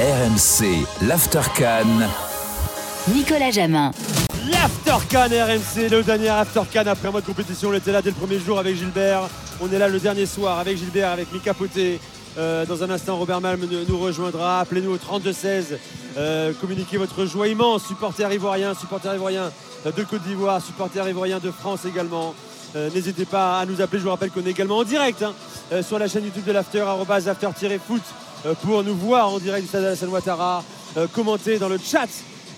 RMC, l'After Nicolas Jamin. L'Aftercan RMC, le dernier Aftercan après un mois de compétition. On était là dès le premier jour avec Gilbert. On est là le dernier soir avec Gilbert, avec Mika Poté. Euh, dans un instant, Robert Malm nous rejoindra. Appelez-nous au 32-16. Euh, communiquez votre joie immense. Supporters ivoiriens, supporters ivoiriens de Côte d'Ivoire, supporters ivoiriens de France également. Euh, n'hésitez pas à nous appeler. Je vous rappelle qu'on est également en direct hein, sur la chaîne YouTube de l'After, after-foot, pour nous voir en direct du stade Alassane Ouattara. commenter dans le chat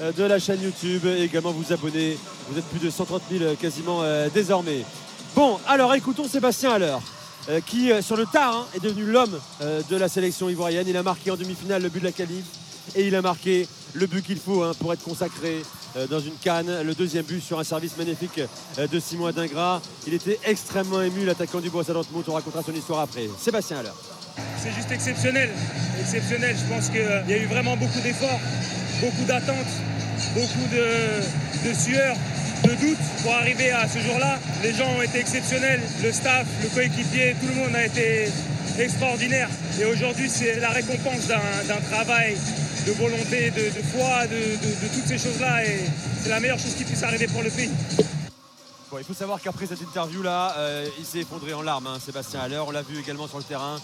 de la chaîne YouTube également vous abonner. Vous êtes plus de 130 000 quasiment désormais. Bon, alors écoutons Sébastien à. Euh, qui, euh, sur le tard, hein, est devenu l'homme euh, de la sélection ivoirienne. Il a marqué en demi-finale le but de la qualif et il a marqué le but qu'il faut hein, pour être consacré dans une canne. Le deuxième but sur un service magnifique de Simon Adingra. Il était extrêmement ému, l'attaquant du Borussia Dortmund. On racontera son histoire après. Sébastien alors. C'est juste exceptionnel. Exceptionnel. Je pense qu'il y a eu vraiment beaucoup d'efforts, beaucoup d'attentes, beaucoup de, de sueur de doute pour arriver à ce jour-là. Les gens ont été exceptionnels, le staff, le coéquipier, tout le monde a été extraordinaire. Et aujourd'hui, c'est la récompense d'un travail de volonté, de, foi, de, toutes ces choses-là. Et c'est la meilleure chose qui puisse arriver pour le pays. il faut savoir qu'après cette interview-là, euh, il s'est effondré en larmes, hein, Sébastien Haller. On l'a vu également sur le terrain.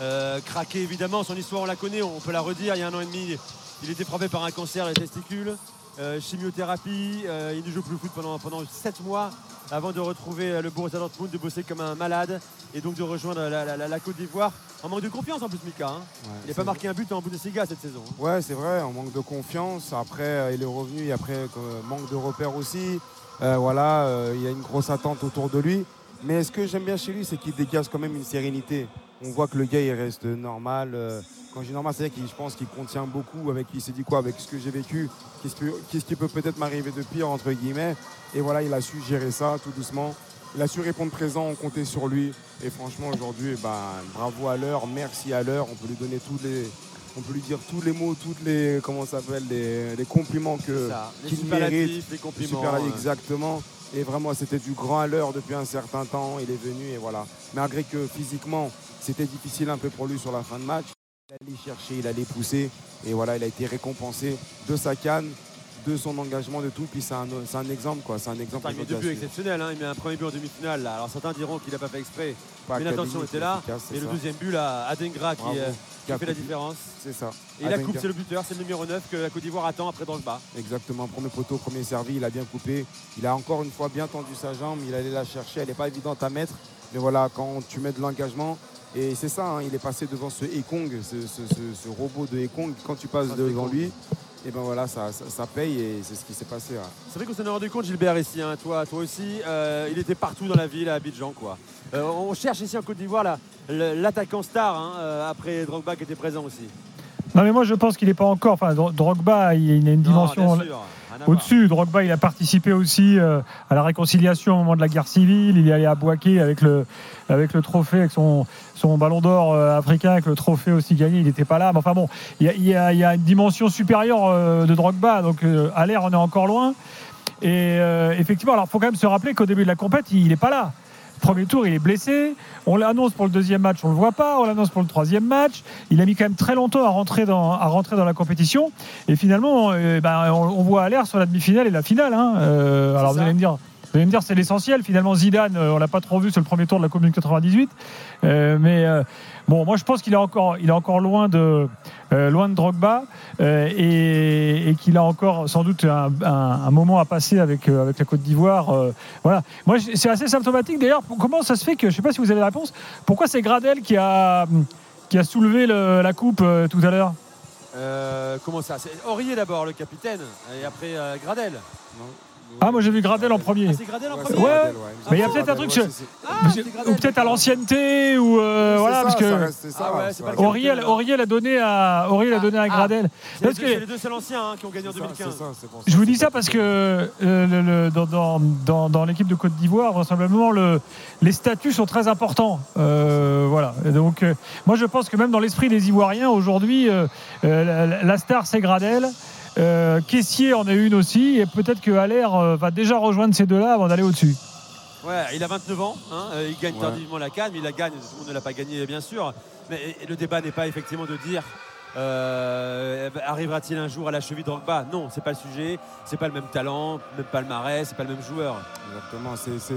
Euh, craqué évidemment, son histoire on la connaît, on peut la redire. Il y a un an et demi, il était frappé par un cancer des testicules. Euh, chimiothérapie. Euh, il ne joue plus au foot pendant, pendant 7 mois avant de retrouver euh, le Borussia Dortmund, de bosser comme un malade et donc de rejoindre la, Côte d'Ivoire. En manque de confiance en plus, Mika. Hein. il n'a pas marqué un but en Bundesliga cette saison. Hein. Ouais, c'est vrai, en manque de confiance. Après, il est revenu et après, manque de repères aussi. voilà, il y a une grosse attente autour de lui. Mais ce que j'aime bien chez lui, c'est qu'il dégage quand même une sérénité. On voit que le gars, il reste normal. Quand je dis normal, c'est qu'il je pense qu'il contient beaucoup avec il s'est dit quoi avec ce que j'ai vécu, qu'est-ce, qui peut peut-être m'arriver de pire entre guillemets. Et voilà, il a su gérer ça tout doucement. Il a su répondre présent, on comptait sur lui. Et franchement, aujourd'hui, ben, bravo à l'heure, merci à l'heure. On peut lui donner tous les, on peut lui dire tous les mots, toutes les, comment ça s'appelle, les, compliments que, qu'il mérite. Les compliments. exactement. Et vraiment, c'était du grand à l'heure depuis un certain temps. Il est venu et voilà. Malgré que physiquement, c'était difficile un peu pour lui sur la fin de match. Il allait chercher, il allait pousser. Et voilà, il a été récompensé de sa canne, de son engagement, de tout. Puis c'est un, exemple, quoi. C'est un exemple. il met deux buts exceptionnels. Hein. Il met un premier but en demi-finale. Alors certains diront qu'il n'a pas fait exprès. mais l'attention était là. et le deuxième but, là, Adengra qui, qui, a fait la différence. C'est ça. Et la coupe, c'est le buteur. C'est le numéro 9 que la Côte d'Ivoire attend après dans le bas. Exactement. Premier poteau, premier servi. Il a bien coupé. Il a encore une fois bien tendu sa jambe. Il allait la chercher. Elle n'est pas évidente à mettre. Mais voilà, quand tu mets de l'engagement, et c'est ça, hein, il est passé devant ce Ekong, ce, robot de Ekong. Quand tu passes devant lui, et ben voilà, ça, paye et c'est ce qui s'est passé. C'est vrai qu'on s'en est rendu compte, Gilbert, ici, hein, toi, toi aussi. Euh, il était partout dans la ville, à Abidjan. Quoi. Euh, on cherche ici en Côte d'Ivoire l'attaquant star, hein, euh, après Drogba qui était présent aussi. Non, mais moi je pense qu'il n'est pas encore. Enfin, Drogba, il a une dimension. Au-dessus, Drogba, il a participé aussi euh, à la réconciliation au moment de la guerre civile. Il est allé à Boaké avec le, avec le trophée, avec son, son ballon d'or euh, africain, avec le trophée aussi gagné. Il n'était pas là. Mais enfin bon, il y a, une dimension supérieure euh, de Drogba. Donc à l'air, on est encore loin. Et effectivement, alors il faut quand même se rappeler qu'au début de la compète, il n'est pas là. Premier tour, il est blessé. On l'annonce pour le deuxième match, on ne le voit pas. On l'annonce pour le troisième match. Il a mis quand même très longtemps à rentrer dans, à rentrer dans la compétition. Et finalement, euh, ben, on, voit à l'air sur la demi-finale et la finale. Hein. Euh, alors vous allez me dire. Vous allez me dire c'est l'essentiel. Finalement, Zidane, euh, on l'a pas trop vu sur le premier tour de la Commune 98. mais bon, moi je pense qu'il est encore, il est encore loin de, loin de Drogba et, qu'il a encore sans doute un, moment à passer avec, avec la Côte d'Ivoire. voilà. Moi, c'est assez symptomatique d'ailleurs. Comment ça se fait que je sais pas si vous avez la réponse. Pourquoi c'est Gradel qui a qui a soulevé la coupe tout à l'heure? Comment ça? C'est Aurier d'abord, le capitaine, et après Gradel. Ah, moi j'ai vu Gradel en premier. Ah, c'est Gradel en premier Ouais, mais il y a peut-être un truc. Ah, ou peut-être à l'ancienneté, ou euh, voilà, parce que. Auriel, Auriel a donné à, Auriel a donné à Gradel. C'est les, deux seuls anciens hein, qui ont gagné en 2015. Je vous dis ça parce que euh, le, dans, dans, dans l'équipe de Côte d'Ivoire, vraisemblablement, le, les statuts sont très importants. Euh, voilà. donc, moi je pense que même dans l'esprit des Ivoiriens, aujourd'hui, la, star c'est Gradel. Euh, Caissier en a une aussi, et peut-être que Haller euh, va déjà rejoindre ces deux-là avant d'aller au-dessus. Ouais, il a 29 ans, hein, euh, il gagne tardivement la canne, mais il la gagne, tout le monde ne l'a pas gagné bien sûr. Mais le débat n'est pas effectivement de dire Euh, arrivera-t-il un jour à la cheville de Drogba Non, c'est pas le sujet. C'est pas le même talent, même palmarès, c'est pas le même joueur. Exactement.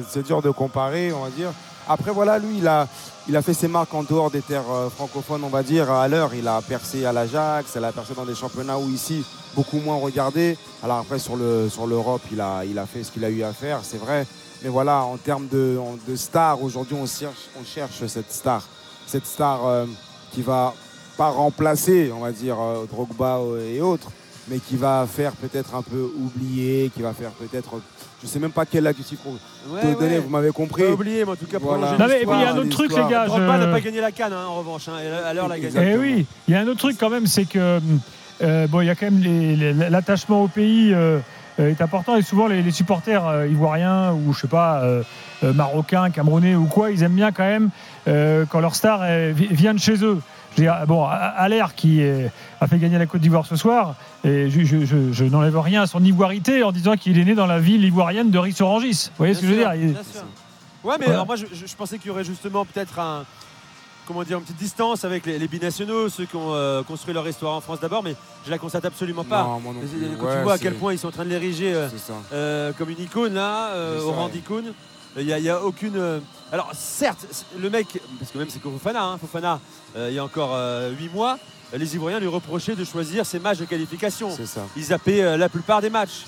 C'est dur de comparer, on va dire. Après, voilà, lui, il a, il a fait ses marques en dehors des terres euh, francophones, on va dire. À l'heure, il a percé à l'Ajax, il a percé dans des championnats où ici, beaucoup moins regardé. Alors après, sur l'Europe, il, a, il a fait ce qu'il a eu à faire, c'est vrai. Mais voilà, en termes de, de star, aujourd'hui, on cherche, on cherche cette star. Cette star euh, qui va pas remplacer, on va dire, euh, Drogba et autres, mais qui va faire peut-être un peu oublier, qui va faire peut-être. Je sais même pas quel adjectif pour te donner, vous m'avez compris. Pas oublié, mais en tout cas, pour voilà. et puis il y a un autre truc, les gars. Drogba n'a pas gagné la canne, hein, en revanche. Hein, à l'heure, la gagné. Eh oui, il y a un autre truc quand même, c'est que. Euh, bon, il y a quand même l'attachement au pays. Euh, est important et souvent les, supporters ivoiriens ou je sais pas marocains, camerounais ou quoi, ils aiment bien quand même quand leur star vient de chez eux. Je bon, Allaire qui a fait gagner la Côte d'Ivoire ce soir, et je, n'enlève rien à son ivoirité en disant qu'il est né dans la ville ivoirienne de Rissorangis. Vous voyez ce que je veux dire Ouais, mais alors moi je, pensais qu'il y aurait justement peut-être un comment dire, une petite distance avec les, binationaux, ceux qui ont euh, construit leur histoire en France d'abord, mais je la constate absolument pas. Quand tu vois à quel point ils sont en train de l'ériger euh, euh, comme une icône là, au rang d'icône. Il n'y a, aucune. Euh, alors, certes, le mec, parce que même c'est Fofana, hein, Fofana, euh, il y a encore 8 euh, mois, les Ivoiriens lui reprochaient de choisir ses matchs de qualification. Ça. Ils zappaient la plupart des matchs.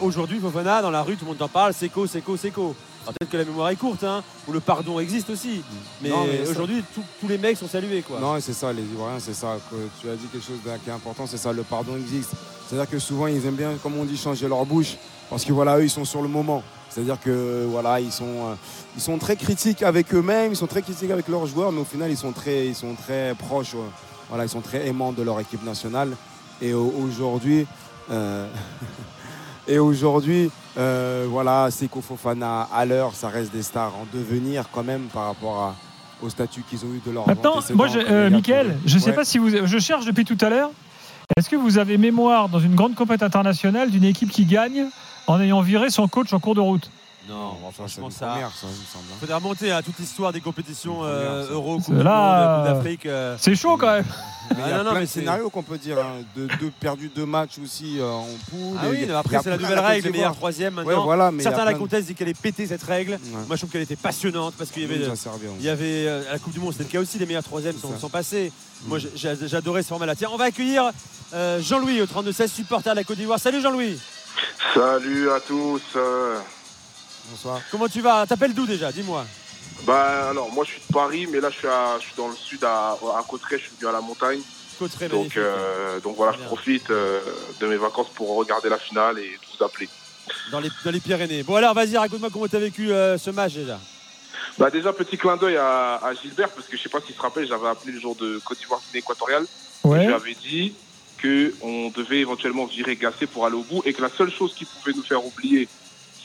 Aujourd'hui, Fofana, dans la rue, tout le monde en parle, c'est co, c'est co, c'est co. Peut-être que la mémoire est courte, hein, ou le pardon existe aussi. Mais, aujourd'hui, tous les mecs sont salués. Quoi. Non, c'est ça, les Ivoiriens, c'est ça. Que tu as dit quelque chose qui est important, c'est ça, le pardon existe. C'est-à-dire que souvent, ils aiment bien, comme on dit, changer leur bouche, parce que voilà, eux, ils sont sur le moment. C'est-à-dire que voilà, ils sont, euh, ils sont très critiques avec eux-mêmes, ils sont très critiques avec leurs joueurs, mais au final, ils sont très, ils sont très proches. Voilà, ils sont très aimants de leur équipe nationale. Et aujourd'hui, euh, et aujourd'hui, euh, voilà, Seko Fofana à l'heure, ça reste des stars en devenir quand même par rapport au statut qu'ils ont eu de leur Maintenant, moi, je, Mickaël, je ne sais pas si vous, je cherche depuis tout à l'heure. Est-ce que vous avez mémoire dans une grande compétition internationale d'une équipe qui gagne en ayant viré son coach en cours de route? Non, franchement, ça. Il faudrait remonter à toute l'histoire des compétitions euh, Euro, Coupe d'Afrique. Euh. C'est chaud quand même. Mais il y a ah, plein de scénarios qu'on peut dire. Hein. De, perdu deux matchs aussi euh, en poule. Ah oui, après c'est la nouvelle règle, le meilleur troisième maintenant. Certains la comtesse disent qu'elle est pétée cette règle. Moi je trouve qu'elle était passionnante parce qu'il y avait, il y avait à la Coupe du Monde, c'était le cas aussi, les meilleurs troisièmes sont, sont, passés. Moi j'adorais ce format-là. Tiens, on va accueillir Jean-Louis au 32-16, supporter de la Côte d'Ivoire. Salut Jean-Louis. Salut à tous. Bonsoir. Comment tu vas? T'appelles d'où déjà? Dis-moi. Bah alors moi je suis de Paris, mais là je suis, je suis dans le sud à, à Cotteret, je suis venu à la montagne. Cotteret, donc, euh, donc voilà, je profite euh, de mes vacances pour regarder la finale et vous appeler. Dans les, dans les Pyrénées. Bon alors vas-y, raconte-moi comment tu as vécu euh, ce match déjà. Bah déjà petit clin d'œil à, Gilbert parce que je sais pas s'il se rappelle, j'avais appelé le jour de Côte d'Ivoire équatoriale. Ouais. Et dit qu'on devait éventuellement virer Gassé pour aller au bout et que la seule chose qui pouvait nous faire oublier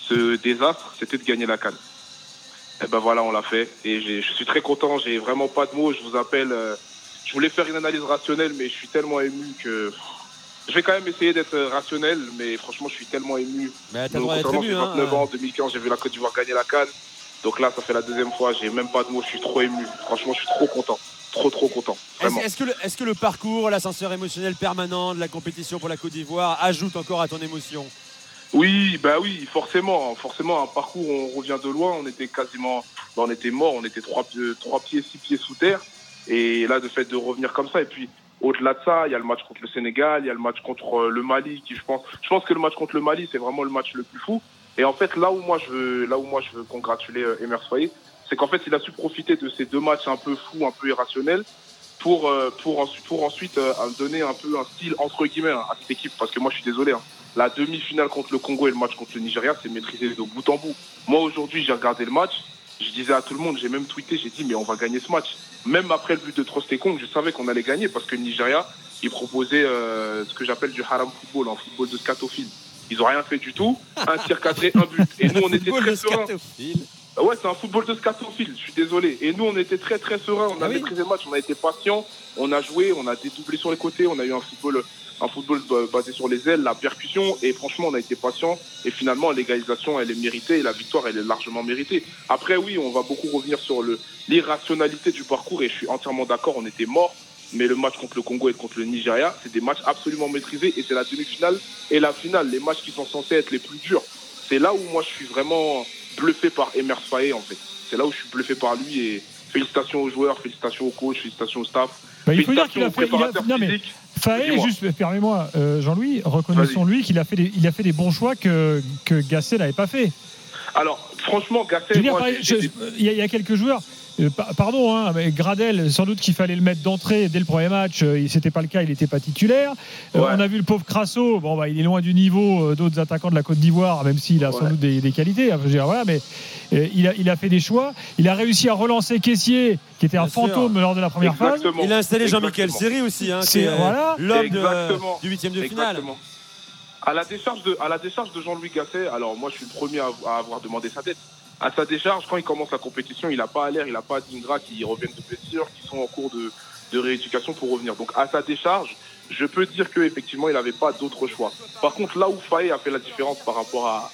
ce désastre, c'était de gagner la canne. Et ben voilà, on l'a fait. Et je suis très content, j'ai vraiment pas de mots. Je vous appelle. Euh, je voulais faire une analyse rationnelle, mais je suis tellement ému que. Je vais quand même essayer d'être rationnel, mais franchement, je suis tellement ému. Mais t'as droit d'être ému, 29 hein, ans, 2015, j'ai vu la Côte d'Ivoire gagner la canne. Donc là, ça fait la deuxième fois, j'ai même pas de mots, je suis trop ému. Franchement, je suis trop content trop trop content. Est-ce que, est que, le parcours, l'ascenseur émotionnel permanent de la compétition pour la Côte d'Ivoire ajoute encore à ton émotion? Oui, bah oui, forcément, forcément. Un parcours, on revient de loin, on était quasiment, bah, on était mort, on était trois, trois pieds, six pieds sous terre. Et là, de fait de revenir comme ça, et puis au-delà de ça, il y a le match contre le Sénégal, il y a le match contre euh, le Mali, qui je pense, je pense que le match contre le Mali, c'est vraiment le match le plus fou. Et en fait, là où moi je veux, là où moi je veux congratuler euh, Emer Soyer, c'est qu'en fait, il a su profiter de ces deux matchs un peu fous, un peu irrationnels, pour, euh, pour, pour ensuite euh, donner un peu un style, entre guillemets, hein, à cette équipe. Parce que moi, je suis désolé, hein. la demi-finale contre le Congo et le match contre le Nigeria, c'est maîtrisé de bout en bout. Moi, aujourd'hui, j'ai regardé le match, je disais à tout le monde, j'ai même tweeté, j'ai dit, mais on va gagner ce match. Même après le but de Trostekong, je savais qu'on allait gagner parce que le Nigeria, il proposait euh, ce que j'appelle du haram football, un football de scatophile. Ils n'ont rien fait du tout. Un tir cadré, un but. Et nous, on était très sereins. Ah ouais, c'est un football de scatophile, je suis désolé. Et nous, on était très très sereins, on a ah maîtrisé le match, on a été patients, on a joué, on a dédoublé sur les côtés, on a eu un football, un football basé sur les ailes, la percussion, et franchement, on a été patients. Et finalement, l'égalisation, elle est méritée, et la victoire, elle est largement méritée. Après, oui, on va beaucoup revenir sur l'irrationalité du parcours, et je suis entièrement d'accord, on était morts. mais le match contre le Congo et contre le Nigeria, c'est des matchs absolument maîtrisés et c'est la demi-finale et la finale, les matchs qui sont censés être les plus durs. C'est là où moi je suis vraiment bluffé par Emers Faye en fait. C'est là où je suis bluffé par lui et félicitations aux joueurs, félicitations aux coachs, félicitations au staff. Bah, il faut dire qu'il a fait. Il a, non, mais Faye, juste, permets-moi, euh, Jean-Louis, reconnaissons-lui qu'il a, fait des, il a fait des bons choix que, que Gasset n'avait pas fait. Alors, franchement, Gasset. il y, a quelques joueurs. Euh, pardon, hein, mais Gradel, sans doute qu'il fallait le mettre d'entrée dès le premier match. Euh, C'était pas le cas, il n'était pas titulaire. Euh, on a vu le pauvre Crasso. Bon, bah, il est loin du niveau d'autres attaquants de la Côte d'Ivoire, même s'il a sans doute des, qualités. Hein, voilà, mais il, a, il, a, fait des choix. Il a réussi à relancer Caissier, qui était un fantôme lors de la première phase. Il a installé Jean-Michel Seri aussi, hein, c'est voilà. l'homme du huitième de finale. À la décharge de, à la décharge de Jean-Louis Gasset, alors moi je suis le premier à, à avoir demandé sa tête à sa décharge, quand il commence la compétition, il n'a pas l'air, il n'a pas d'Ingra qui reviennent de blessure, qui sont en cours de, de rééducation pour revenir. Donc à sa décharge, je peux dire qu'effectivement, il n'avait pas d'autre choix. Par contre, là où Faye a fait la différence par rapport à,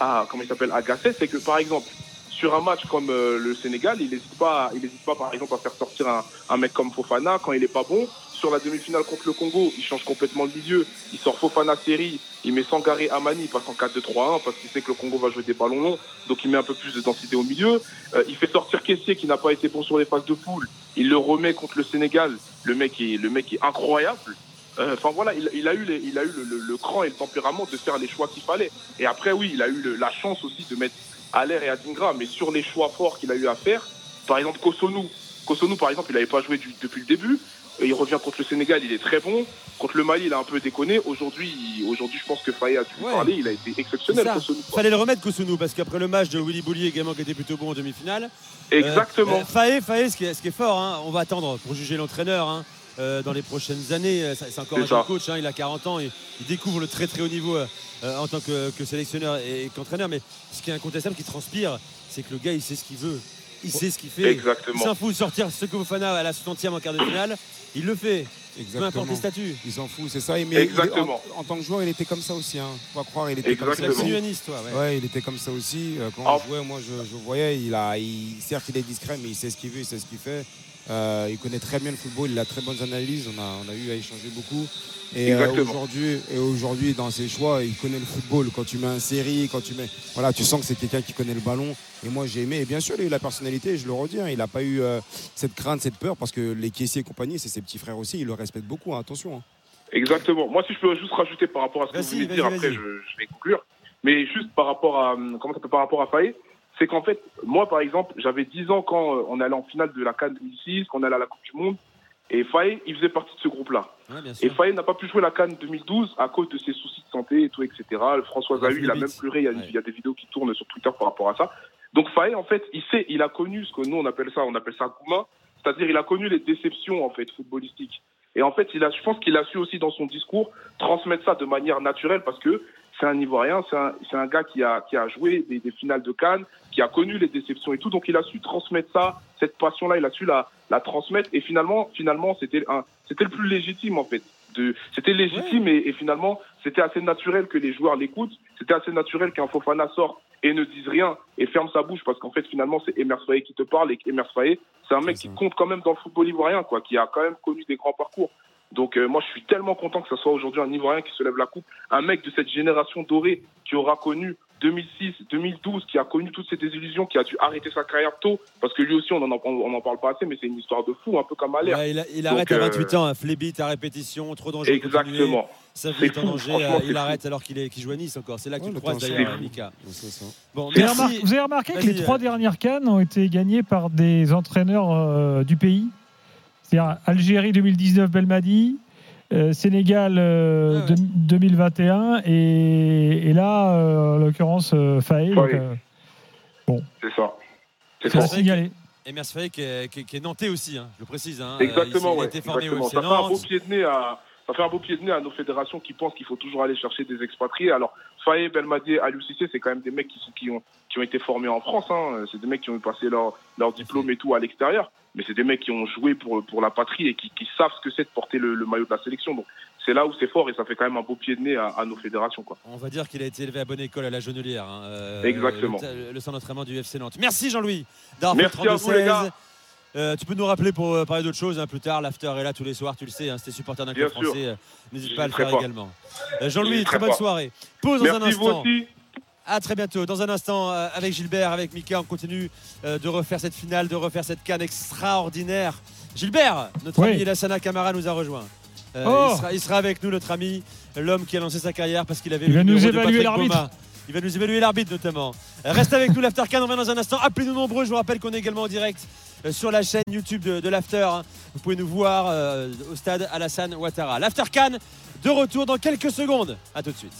à comment il s'appelle, à Gasset, c'est que par exemple, sur un match comme euh, le Sénégal, il n'hésite pas, il hésite pas par exemple à faire sortir un, mec comme Fofana quand il est pas bon sur la demi-finale contre le Congo, il change complètement le milieu. Il sort Fofana Série, il met Sangaré Amani, il passe en 4-2-3-1 parce qu'il sait que le Congo va jouer des ballons longs, donc il met un peu plus de densité au milieu. Euh, il fait sortir Kessier qui n'a pas été bon sur les phases de poule. Il le remet contre le Sénégal. Le mec est, le mec est incroyable. Euh, enfin voilà, il, a eu, il a eu le, cran et le tempérament de faire les choix qu'il fallait. Et après, oui, il a eu la chance aussi de mettre Aller et Adingra, mais sur les choix forts qu'il a eu à faire, par exemple Kosonou. Kosonou, par exemple, il n'avait pas joué du, depuis le début. Il revient contre le Sénégal, il est très bon. Contre le Mali, il a un peu déconné. Aujourd'hui, aujourd'hui, je pense que Faye a dû parler. Il a été exceptionnel. Il Fallait le remettre Kosonou parce qu'après le match de Willy Boulier également qui était plutôt bon en demi-finale. Exactement. Euh, Faye, ce, qui est, ce qui est fort, hein, on va attendre pour juger l'entraîneur. Hein, euh, dans les prochaines années, euh, c'est encore un jeune coach, hein, il a 40 ans, et il découvre le très très haut niveau euh, en tant que, que sélectionneur et qu'entraîneur. Mais ce qui est incontestable, qui transpire, c'est que le gars il sait ce qu'il veut il sait ce qu'il fait. Exactement. Il s'en fout de sortir ce que Fofana à la 60e en quart de finale. Il le fait. Exactement. Peu importe les statuts. Il s'en fout, c'est ça. Mais Exactement. en, tant que joueur, il était comme ça aussi. Hein. Faut pas croire, il était comme ça. Aussi. ouais. ouais. il était comme ça aussi. Quand on jouait, moi, je, voyais, il a, il, certes, il est discret, mais il sait ce qu'il veut, il sait ce qu'il fait. Euh, il connaît très bien le football, il a très bonnes analyses. On a, on a eu à échanger beaucoup. Et euh, aujourd'hui, et aujourd'hui, dans ses choix, il connaît le football. Quand tu mets un série, quand tu mets, voilà, tu sens que c'est quelqu'un qui connaît le ballon. Et moi, j'ai aimé. Et bien sûr, il a eu la personnalité. Je le redis, hein, il n'a pas eu euh, cette crainte, cette peur, parce que les caissiers et compagnie, c'est ses petits frères aussi. Il le respecte beaucoup. Hein, attention. Hein. Exactement. Moi, si je peux juste rajouter par rapport à ce que vous venez de dire, après, je, vais conclure. Mais juste par rapport à comment ça peut par rapport à Faye, c'est qu'en fait, moi, par exemple, j'avais 10 ans quand euh, on allait en finale de la Cannes 2006, quand on allait à la Coupe du Monde. Et Faye, il faisait partie de ce groupe-là. et Faye n'a pas pu jouer la Cannes 2012 à cause de ses soucis de santé et tout, etc. François Zahu, il a même pleuré. Il y a, des vidéos qui tournent sur Twitter par rapport à ça. Donc Faye, en fait, il sait, il a connu ce que nous on appelle ça, on appelle ça Gouma, c'est-à-dire il a connu les déceptions en fait footballistiques. Et en fait, il a, je pense qu'il a su aussi dans son discours transmettre ça de manière naturelle parce que c'est un Ivoirien, c'est un, un, gars qui a, qui a joué des, des, finales de Cannes, qui a connu les déceptions et tout, donc il a su transmettre ça, cette passion-là, il a su la, la transmettre et finalement, finalement, c'était c'était le plus légitime en fait. C'était légitime et, et, finalement, c'était assez naturel que les joueurs l'écoutent, c'était assez naturel qu'un Fofana sorte et ne dise rien et ferme sa bouche parce qu'en fait, finalement, c'est Emers Faye qui te parle et Emers Faye, c'est un mec qui compte quand même dans le football ivoirien, quoi, qui a quand même connu des grands parcours. Donc euh, moi je suis tellement content que ce soit aujourd'hui un Ivoirien qui se lève la coupe, un mec de cette génération dorée qui aura connu 2006, 2012, qui a connu toutes ces désillusions, qui a dû arrêter sa carrière tôt, parce que lui aussi on en, on en parle pas assez, mais c'est une histoire de fou, un peu comme Allaire. Ouais, il, il arrête à 28 euh, ans, un flébit à répétition, trop dangereux. Exactement. Ça fait en danger, euh, il arrête alors qu'il joue à Nice encore. C'est là que tu le croises d'ailleurs, Mika. Bon, vous, avez remarqué que les trois dernières cannes ont été gagnées par des entraîneurs du pays? C'est-à-dire Algérie 2019 Belmadi, euh, Sénégal 2021 euh, ah et, là, euh, en l'occurrence, Faye. bon. C'est ça. C'est ça. signalé. Et Mers Faye qui est, qui, nantais aussi, hein, je le précise. Hein. Exactement, il, formé Au ça fait un beau pied de nez à, ça fait un beau pied de nez à nos fédérations qui pensent qu'il faut toujours aller chercher des expatriés. Alors, Faye, Belmadi, Aliou c'est quand même des mecs qui, sont, qui, ont, qui ont été formés en France. Hein. C'est des mecs qui ont passé leur, leur diplôme et tout à l'extérieur mais c'est des mecs qui ont joué pour, pour la patrie et qui, qui savent ce que c'est de porter le, maillot de la sélection. Donc c'est là où c'est fort et ça fait quand même un beau pied de nez à, nos fédérations. Quoi. On va dire qu'il a été élevé à bonne école à la Genelière. Hein, euh, Exactement. Le, centre d'entraînement du FC Nantes. Merci Jean-Louis Merci à vous les gars. Euh, tu peux nous rappeler pour euh, parler d'autre chose hein, plus tard. L'after est là tous les soirs, tu le sais. Hein, c'était supporter d'un club Bien sûr. français. euh, N'hésite pas à le faire pas. également. Euh, Jean-Louis, très bonne pas. soirée. Pause dans un instant. aussi. À très bientôt. Dans un instant, avec Gilbert, avec Mika, on continue de refaire cette finale, de refaire cette canne extraordinaire. Gilbert, notre Oui. ami Lassana Camara nous a rejoint. Euh, Oh. il, sera, il sera avec nous, notre ami, l'homme qui a lancé sa carrière parce qu'il avait Il le va nous évaluer l'arbitre. Il va nous évaluer l'arbitre notamment. Reste avec nous, l'After Can, on revient dans un instant. Appelez-nous nombreux, je vous rappelle qu'on est également en direct euh, sur la chaîne YouTube de, l'After. hein. Vous pouvez nous voir euh, au stade Alassane Ouattara. L'After Can, de retour dans quelques secondes. A tout de suite.